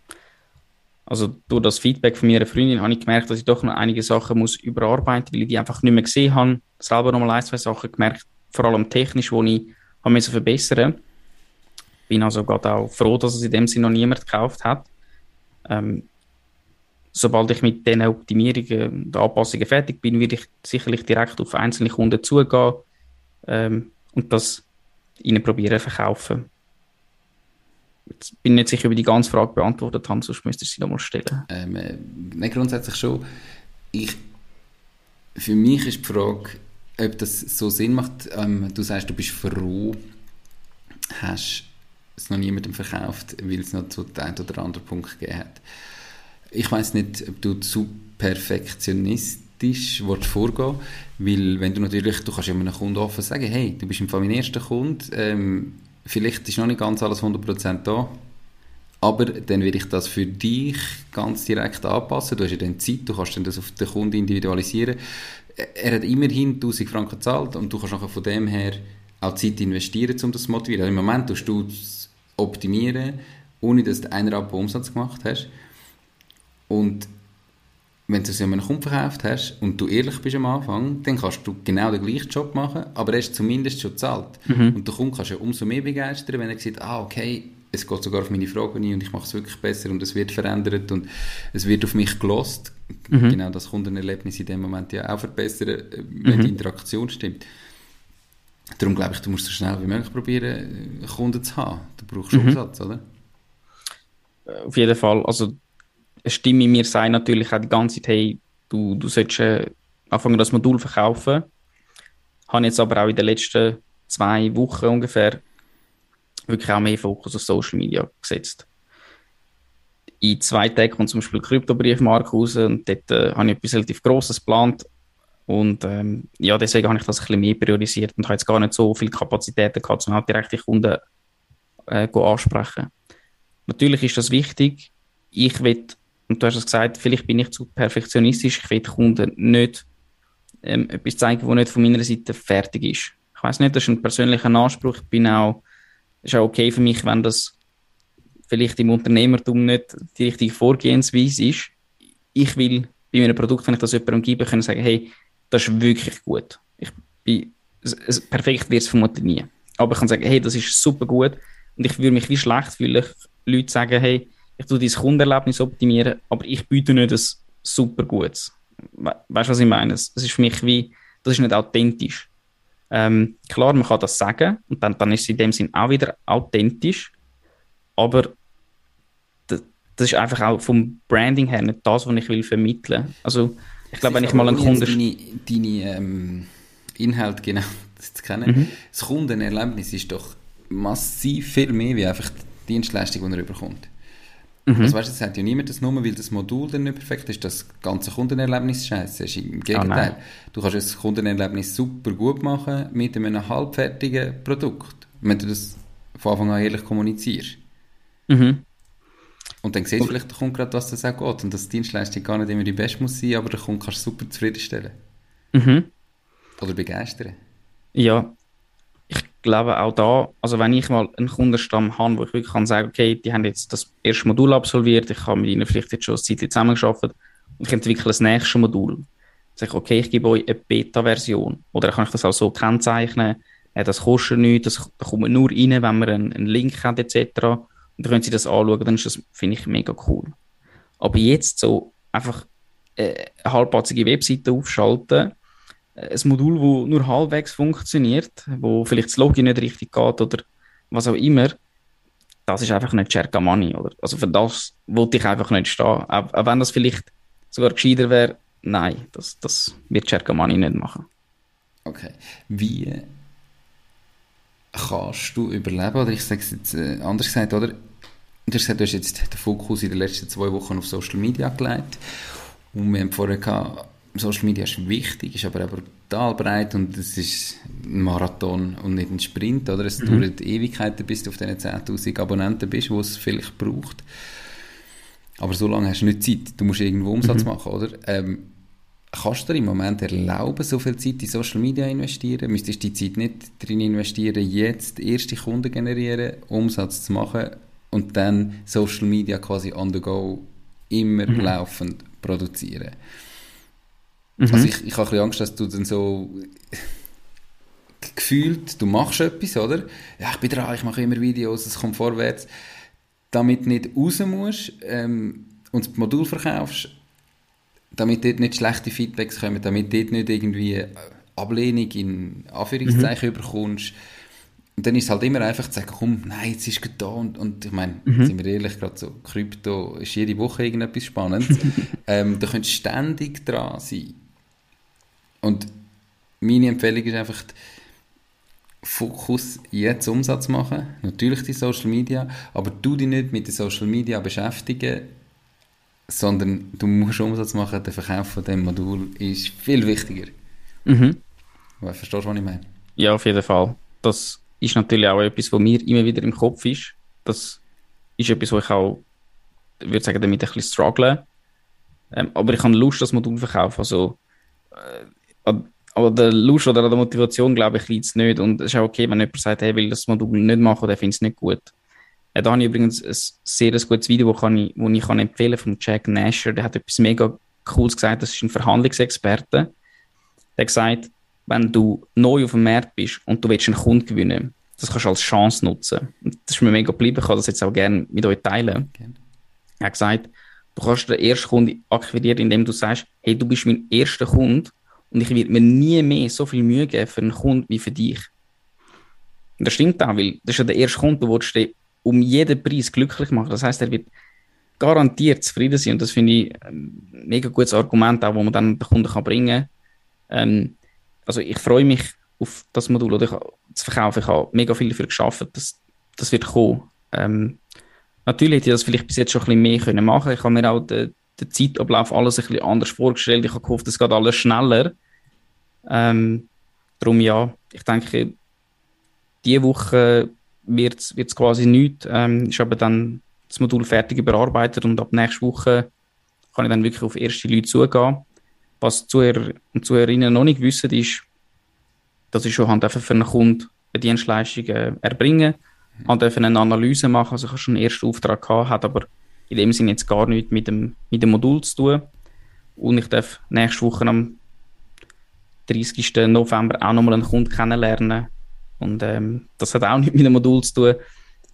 Also durch das Feedback von meiner Freundin habe ich gemerkt, dass ich doch noch einige Sachen muss überarbeiten, weil ich die einfach nicht mehr gesehen habe. Selber noch mal ein, zwei Sachen gemerkt, vor allem technisch, wo ich habe müssen verbessern. Bin also gerade auch froh, dass es in dem Sinne noch niemand gekauft hat. Ähm, sobald ich mit diesen Optimierungen und Anpassungen fertig bin, werde ich sicherlich direkt auf einzelne Kunden zugehen ähm, und das ihnen probieren verkaufen. Jetzt bin ich nicht sicher, ob ich die ganze Frage beantwortet habe, sonst müsste ich sie nochmal stellen. Ähm, äh, nicht grundsätzlich schon. Ich, für mich ist die Frage, ob das so Sinn macht. Ähm, du sagst, du bist froh, hast es noch niemandem verkauft, weil es noch zu den oder anderen Punkt gegeben hat. Ich weiß nicht, ob du zu perfektionistisch vorgehen weil wenn du natürlich, du kannst ja einem Kunden offen sagen, hey, du bist im Fall mein erster Kunde, ähm, vielleicht ist noch nicht ganz alles 100% da, aber dann werde ich das für dich ganz direkt anpassen. Du hast ja dann Zeit, du kannst dann das auf den Kunden individualisieren. Er hat immerhin 1000 Franken gezahlt und du kannst nachher von dem her auch Zeit investieren, um das zu motivieren. Also Im Moment tust du es optimieren, ohne dass du einen Rappen Umsatz gemacht hast. Und wenn du es einem Kunden verkauft hast und du ehrlich bist am Anfang, dann kannst du genau den gleichen Job machen, aber er ist zumindest schon zahlt. Mhm. Und der Kunde kannst du ja umso mehr begeistern, wenn er sagt, ah, okay, es geht sogar auf meine Fragen ein und ich mache es wirklich besser und es wird verändert und es wird auf mich gelost. Mhm. Genau das Kundenerlebnis in dem Moment ja auch verbessern, wenn mhm. die Interaktion stimmt. Darum glaube ich, du musst so schnell wie möglich probieren, Kunden zu haben. Du brauchst mhm. Umsatz, oder? Auf jeden Fall. Also, eine Stimme in mir sagt natürlich auch die ganze Zeit, hey, du, du solltest äh, anfangen, das Modul verkaufen. Habe jetzt aber auch in den letzten zwei Wochen ungefähr wirklich auch mehr Fokus auf Social Media gesetzt. In zwei Tagen kommt zum Beispiel Kryptobriefmarke raus und dort äh, habe ich etwas relativ Grosses geplant. Und ähm, ja, deswegen habe ich das ein bisschen mehr priorisiert und habe jetzt gar nicht so viele Kapazitäten gehabt, um halt die Kunden äh, ansprechen. Natürlich ist das wichtig. Ich will, und du hast es gesagt, vielleicht bin ich zu perfektionistisch, ich will Kunden nicht ähm, etwas zeigen, was nicht von meiner Seite fertig ist. Ich weiß nicht, das ist ein persönlicher Anspruch. Ich bin auch ist auch okay für mich, wenn das vielleicht im Unternehmertum nicht die richtige Vorgehensweise ist. Ich will bei meinem Produkt, wenn ich das jemandem gebe, können sagen, hey, das ist wirklich gut. Ich bin, es, perfekt wird es vermutlich nie. Aber ich kann sagen, hey, das ist super gut. Und ich würde mich wie schlecht fühlen, Leute sagen, hey, ich tue dein Kundenerlebnis optimieren, aber ich biete nicht ein super gutes. weißt du, was ich meine? Es ist für mich wie, das ist nicht authentisch. Ähm, klar, man kann das sagen und dann, dann ist es in dem Sinn auch wieder authentisch, aber das, das ist einfach auch vom Branding her nicht das, was ich will vermitteln. Also ich glaube, wenn ich mal einen Kunden... Deine, deine ähm, Inhalte genau zu kennen. Mhm. Das Kundenerlebnis ist doch massiv viel mehr wie einfach die Dienstleistung, die er bekommt. Mhm. Also weißt, das sagt ja niemand das nur, weil das Modul dann nicht perfekt ist, das ganze Kundenerlebnis scheiße ist. Im Gegenteil. Oh du kannst das Kundenerlebnis super gut machen mit einem halbfertigen Produkt, wenn du das von Anfang an ehrlich kommunizierst. Mhm. Und dann siehst du vielleicht der Kunde gerade, was das auch geht und dass die Dienstleistung gar nicht immer die beste muss sein, aber der Kunde kannst du super zufriedenstellen. Mhm. Oder begeistern. Ja, glaube auch da, also wenn ich mal einen Kundenstamm habe, wo ich wirklich kann sagen, okay, die haben jetzt das erste Modul absolviert, ich habe mit ihnen vielleicht jetzt schon eine Zeit zusammengearbeitet und ich entwickle das nächste Modul. Sage ich, okay, ich gebe euch eine Beta-Version. Oder kann ich das auch so kennzeichnen, äh, das kostet nichts, das, da kommt nur rein, wenn man einen, einen Link hat etc. Und dann können Sie das anschauen, dann ist das, finde ich, mega cool. Aber jetzt so einfach äh, eine halbpatzige Webseite aufschalten, ein Modul, das nur halbwegs funktioniert, wo vielleicht das Login nicht richtig geht oder was auch immer, das ist einfach nicht Cerca Money. Oder? Also für das wollte ich einfach nicht stehen. Auch, auch wenn das vielleicht sogar gescheiter wäre, nein, das, das wird Cerca Money nicht machen. Okay. Wie kannst du überleben? Oder ich sage es jetzt äh, anders gesagt, oder? Du hast jetzt den Fokus in den letzten zwei Wochen auf Social Media gelegt. Und wir haben vorher gehabt, Social Media ist wichtig, ist aber, total breit und es ist ein Marathon und nicht ein Sprint, oder? Es mhm. dauert Ewigkeiten, bis du auf diesen 10'000 Abonnenten bist, wo es vielleicht braucht. Aber so lange hast du nicht Zeit. Du musst irgendwo Umsatz mhm. machen, oder? Ähm, kannst du dir im Moment erlauben, so viel Zeit in Social Media investieren? Müsstest du die Zeit nicht drin investieren, jetzt erste Kunden generieren, Umsatz zu machen und dann Social Media quasi on the go immer mhm. laufend produzieren? Mhm. Also ich, ich habe ein bisschen Angst, dass du dann so gefühlt, du machst etwas, oder? Ja, ich bin dran, ich mache immer Videos, es kommt vorwärts. Damit du nicht raus musst ähm, und das Modul verkaufst, damit dort nicht schlechte Feedbacks kommen, damit dort nicht irgendwie Ablehnung in Anführungszeichen mhm. überkommst. Und dann ist es halt immer einfach zu sagen, komm, nein, jetzt ist es da und, und ich meine, mhm. sind wir ehrlich, gerade so, Krypto ist jede Woche irgendetwas Spannendes. ähm, da könntest ständig dran sein. Und meine Empfehlung ist einfach, Fokus jetzt Umsatz machen. Natürlich die Social Media, aber du dich nicht mit den Social Media beschäftigen, sondern du musst Umsatz machen. Der Verkauf von dem Modul ist viel wichtiger. Mhm. Verstehst du, was ich meine? Ja, auf jeden Fall. Das ist natürlich auch etwas, was mir immer wieder im Kopf ist. Das ist etwas, wo ich auch, würde sagen, damit ein bisschen struggle. Ähm, aber ich habe Lust, das Modul zu verkaufen. Also, äh, aber der Lust oder der Motivation, glaube ich, liegt es nicht. Und es ist auch okay, wenn jemand sagt, hey, will das Modul nicht machen, der findet es nicht gut. Äh, da habe ich übrigens ein sehr ein gutes Video, das ich, wo ich kann empfehlen von Jack Nasher. Der hat etwas mega Cooles gesagt. Das ist ein Verhandlungsexperte. Der hat gesagt, wenn du neu auf dem Markt bist und du willst einen Kunden gewinnen, das kannst du als Chance nutzen. Und das ist mir mega geblieben. Ich kann das jetzt auch gerne mit euch teilen. Okay. Er hat gesagt, du kannst den ersten Kunden akquirieren, indem du sagst, hey, du bist mein erster Kunde und ich werde mir nie mehr so viel Mühe geben für einen Kunden wie für dich. Und das stimmt auch, weil das ist ja der erste Kunde, der dich um jeden Preis glücklich machen. Das heißt, er wird garantiert zufrieden sein. Und das finde ich ein mega gutes Argument, auch, wo man dann den Kunden kann bringen kann. Ähm, also ich freue mich auf das Modul oder ich, zu verkaufen. Ich habe mega viel dafür geschaffen. Das, das wird kommen. Ähm, natürlich hätte ich das vielleicht bis jetzt schon ein bisschen mehr können machen. Ich habe mir auch den, den Zeitablauf alles ein bisschen anders vorgestellt. Ich habe gehofft, es geht alles schneller. Ähm, darum ja, ich denke, diese Woche wird es quasi nichts. Ähm, ist aber dann das Modul fertig überarbeitet und ab nächster Woche kann ich dann wirklich auf erste Leute zugehen. Was Zuhörer und Zuhörerinnen noch nicht wissen, ist, dass ich schon für einen Kunden eine Dienstleistung äh, erbringen und halt eine Analyse machen. Also ich habe schon einen ersten Auftrag gehabt, aber in dem Sinne jetzt gar nichts mit dem, mit dem Modul zu tun. Und ich darf nächste Woche am 30. November auch nochmal einen Kunden kennenlernen. Und ähm, das hat auch nichts mit dem Modul zu tun.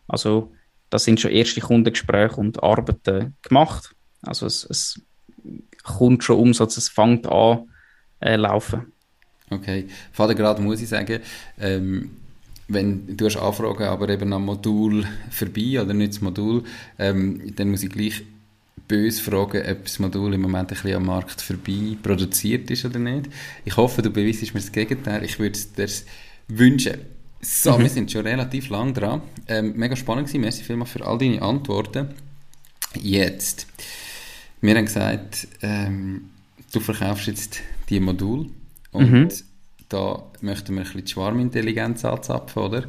Also da sind schon erste Kundengespräche und Arbeiten gemacht. Also es, es kommt schon Umsatz, es fängt an äh, laufen. Okay, gerade muss ich sagen, ähm, wenn du hast Anfragen, aber eben am Modul vorbei oder nicht das Modul, ähm, dann muss ich gleich böse fragen, ob das Modul im Moment ein bisschen am Markt vorbei produziert ist oder nicht. Ich hoffe, du beweisst mir das Gegenteil. Ich würde es dir wünschen. So, mhm. wir sind schon relativ lang dran. Ähm, mega spannend gewesen. Merci vielmals für all deine Antworten. Jetzt. Wir haben gesagt, ähm, du verkaufst jetzt die Modul und mhm. Da möchten wir ein bisschen die Schwarmintelligenz anzapfen, oder?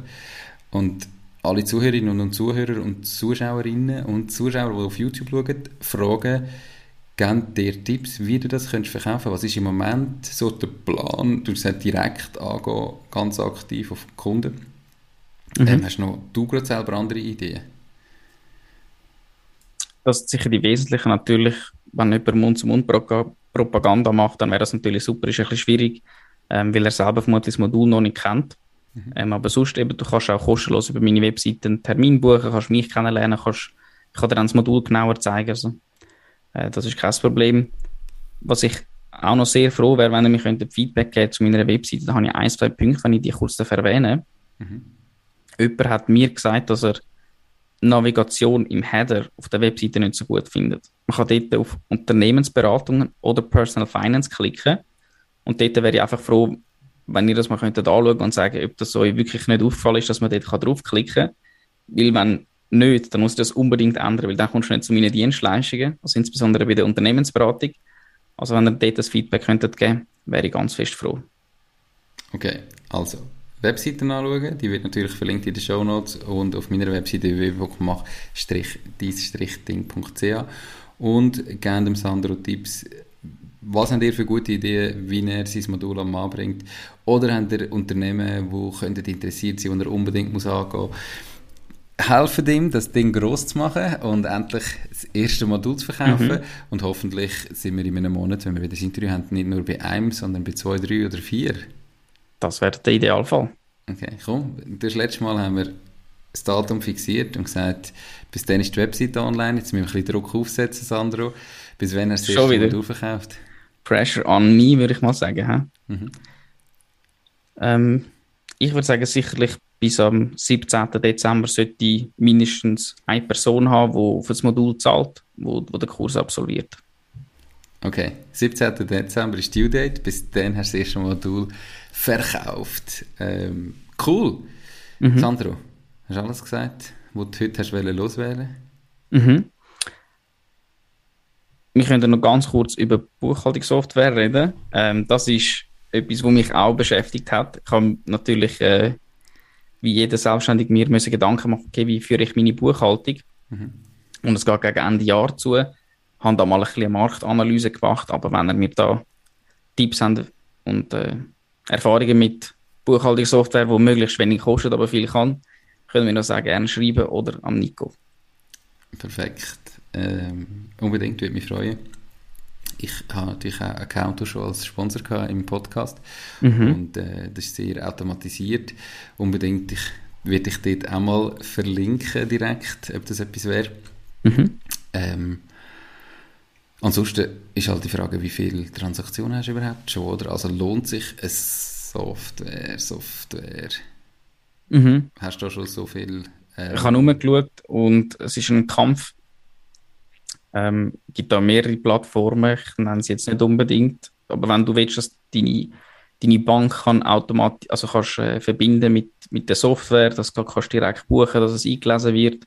Und alle Zuhörerinnen und Zuhörer und Zuschauerinnen und Zuschauer, die auf YouTube schauen, fragen, geben dir Tipps, wie du das könntest verkaufen Was ist im Moment so der Plan? Du sollst direkt angehen, ganz aktiv auf Kunden. Mhm. Ähm, hast noch du gerade selber andere Ideen? Das ist sicher die wesentliche. Natürlich, wenn jemand Mund-zu-Mund-Propaganda macht, dann wäre das natürlich super. Ist ein bisschen schwierig, ähm, weil er selber vermutlich das Modul noch nicht kennt. Mhm. Ähm, aber sonst eben, du kannst auch kostenlos über meine Webseite einen Termin buchen, kannst mich kennenlernen, kannst, ich kann dir dann das Modul genauer zeigen. Also, äh, das ist kein Problem. Was ich auch noch sehr froh wäre, wenn ihr mir Feedback geben zu meiner Webseite. Da habe ich ein, zwei Punkte, wenn ich die kurz erwähne. Mhm. Jemand hat mir gesagt, dass er Navigation im Header auf der Webseite nicht so gut findet. Man kann dort auf Unternehmensberatungen oder Personal Finance klicken und dort wäre ich einfach froh, wenn ihr das mal könntet anschauen und sagen, ob das euch wirklich nicht aufgefallen ist, dass man dort draufklicken kann. Weil wenn nicht, dann muss ich das unbedingt ändern, weil dann kommst du nicht zu meinen Dienstleistungen, also insbesondere bei der Unternehmensberatung. Also wenn ihr dort das Feedback könntet geben, wäre ich ganz fest froh. Okay, also Webseiten anschauen, die wird natürlich verlinkt in den Show Notes und auf meiner Webseite www.mach-ding.ch und gerne dem Sandro Tipps was habt ihr für gute Ideen, wie er sein Modul am Mann bringt? Oder habt ihr Unternehmen, die interessiert sind, die er unbedingt muss angehen muss? helfen ihm, das Ding groß zu machen und endlich das erste Modul zu verkaufen. Mhm. Und hoffentlich sind wir in einem Monat, wenn wir wieder das Interview haben, nicht nur bei einem, sondern bei zwei, drei oder vier. Das wäre der Idealfall. Okay, komm. Das letzte Mal haben wir das Datum fixiert und gesagt, bis dann ist die Webseite online. Jetzt müssen wir ein bisschen Druck aufsetzen, Sandro. Bis wann er das erste Modul verkauft? Pressure on me, würde ich mal sagen. Mhm. Ähm, ich würde sagen, sicherlich bis am 17. Dezember sollte mindestens eine Person haben, die für das Modul zahlt, wo, wo der Kurs absolviert. Okay, 17. Dezember ist Due Date. Bis dann hast du das erste Modul verkauft. Ähm, cool. Mhm. Sandro, hast du alles gesagt, was du heute hast loswählen mhm. Wir können noch ganz kurz über Buchhaltungssoftware reden. Ähm, das ist etwas, was mich auch beschäftigt hat. Ich habe natürlich äh, wie jeder Selbstständige mir müssen Gedanken machen, okay, wie führe ich meine Buchhaltung? Mhm. Und es geht gegen Ende Jahr zu. Ich habe da mal ein bisschen eine Marktanalyse gemacht, aber wenn ihr mir da Tipps habt und äh, Erfahrungen mit Buchhaltungssoftware, die möglichst wenig kostet, aber viel kann, können wir noch sagen, gerne schreiben oder am Nico. Perfekt. Ähm, unbedingt, würde mich freuen. Ich habe natürlich auch Accounto schon als Sponsor gehabt im Podcast mhm. und äh, das ist sehr automatisiert. Unbedingt ich, werde ich dort auch mal verlinken direkt, ob das etwas wäre. Mhm. Ähm, ansonsten ist halt die Frage, wie viele Transaktionen hast du überhaupt schon, oder? Also lohnt sich eine Software, Software? Mhm. Hast du schon so viel? Ähm, ich habe umgeschaut und es ist ein Kampf ähm, gibt da mehrere Plattformen, ich nenne sie jetzt nicht unbedingt, aber wenn du willst, dass deine, deine Bank kann automatisch, also kannst äh, verbinden mit, mit der Software, das kann, kannst du direkt buchen, dass es eingelesen wird,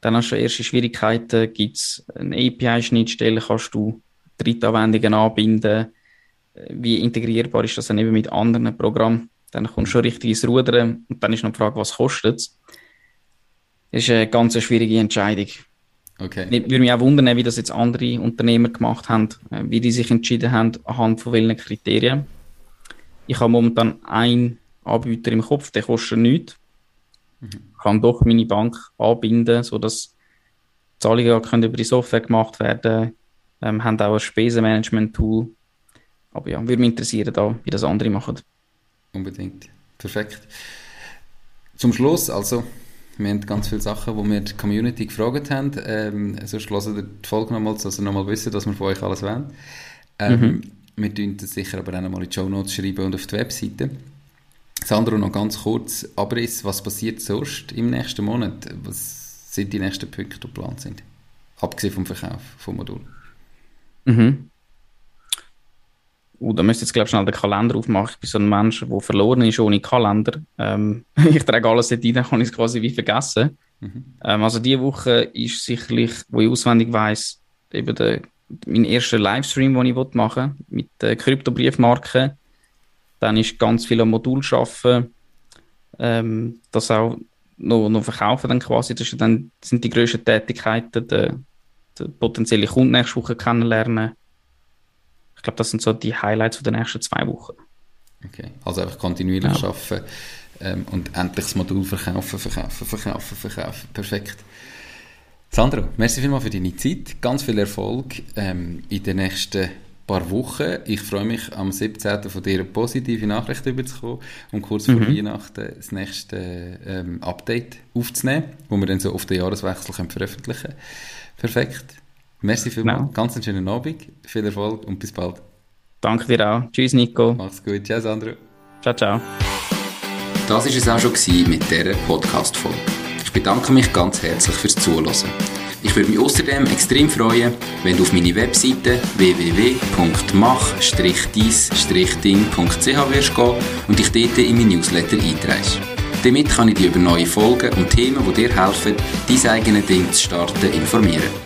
dann hast du erste Schwierigkeiten, gibt es eine API-Schnittstelle, kannst du Drittanwendungen anbinden, äh, wie integrierbar ist das dann eben mit anderen Programmen, dann kommst du schon richtig ins Rudern. Und dann ist noch die Frage, was kostet es? Das ist eine ganz schwierige Entscheidung. Okay. Ich würde mich auch wundern, wie das jetzt andere Unternehmer gemacht haben, äh, wie die sich entschieden haben, anhand von welchen Kriterien. Ich habe momentan einen Anbieter im Kopf, der kostet nichts. Mhm. Ich kann doch meine Bank anbinden, sodass Zahlungen können über die Software gemacht werden ähm, haben auch ein Spesenmanagement-Tool. Aber ja, würde mich interessieren, da, wie das andere machen. Unbedingt. Perfekt. Zum Schluss, also wir haben ganz viele Sachen, die wir die Community gefragt haben. Ähm, sonst hören wir die Folge nochmals, dass ihr nochmal wissen, dass wir von euch alles wollen. Ähm, mhm. Wir tun das sicher aber auch nochmal in die Show Notes schreiben und auf die Webseite. Sandro, noch ganz kurz Abriss. Was passiert sonst im nächsten Monat? Was sind die nächsten Punkte, die geplant sind? Abgesehen vom Verkauf vom Modul. Mhm. Uh, da müsste jetzt, glaube ich, schnell den Kalender aufmachen. Ich bin so ein Mensch, der verloren ist ohne Kalender. Ähm, ich trage alles dort rein, dann kann ich es quasi wie vergessen. Mhm. Ähm, also diese Woche ist sicherlich, wo ich auswendig weiss, eben der, mein erster Livestream, den ich machen will, mit der Kryptobriefmarke. Dann ist ganz viel am Modul arbeiten, ähm, das auch noch, noch verkaufen dann quasi. Das, dann, sind die grössten Tätigkeiten, den, den potenziellen Kunden nächste Woche kennenlernen glaube, das sind so die Highlights der nächsten zwei Wochen. Okay, also einfach kontinuierlich ja. arbeiten ähm, und endlich das Modul verkaufen, verkaufen, verkaufen, verkaufen. Perfekt. Sandro, merci vielmals für deine Zeit. Ganz viel Erfolg ähm, in den nächsten paar Wochen. Ich freue mich, am 17. von dir eine positive Nachricht überzukommen und kurz mhm. vor Weihnachten das nächste ähm, Update aufzunehmen, wo wir dann so auf den Jahreswechsel können veröffentlichen können. Perfekt. Merci vielmals. Genau. Ganz einen schönen Abend. Viel Erfolg und bis bald. Danke dir auch. Tschüss, Nico. Mach's gut. Ciao, Sandro. Ciao, ciao. Das war es auch schon mit dieser Podcast-Folge. Ich bedanke mich ganz herzlich fürs Zuhören. Ich würde mich außerdem extrem freuen, wenn du auf meine Webseite www.mach-dies-ding.ch wirst gehen und dich dort in mein Newsletter einträgst. Damit kann ich dich über neue Folgen und Themen, die dir helfen, dein eigenes Ding zu starten, informieren.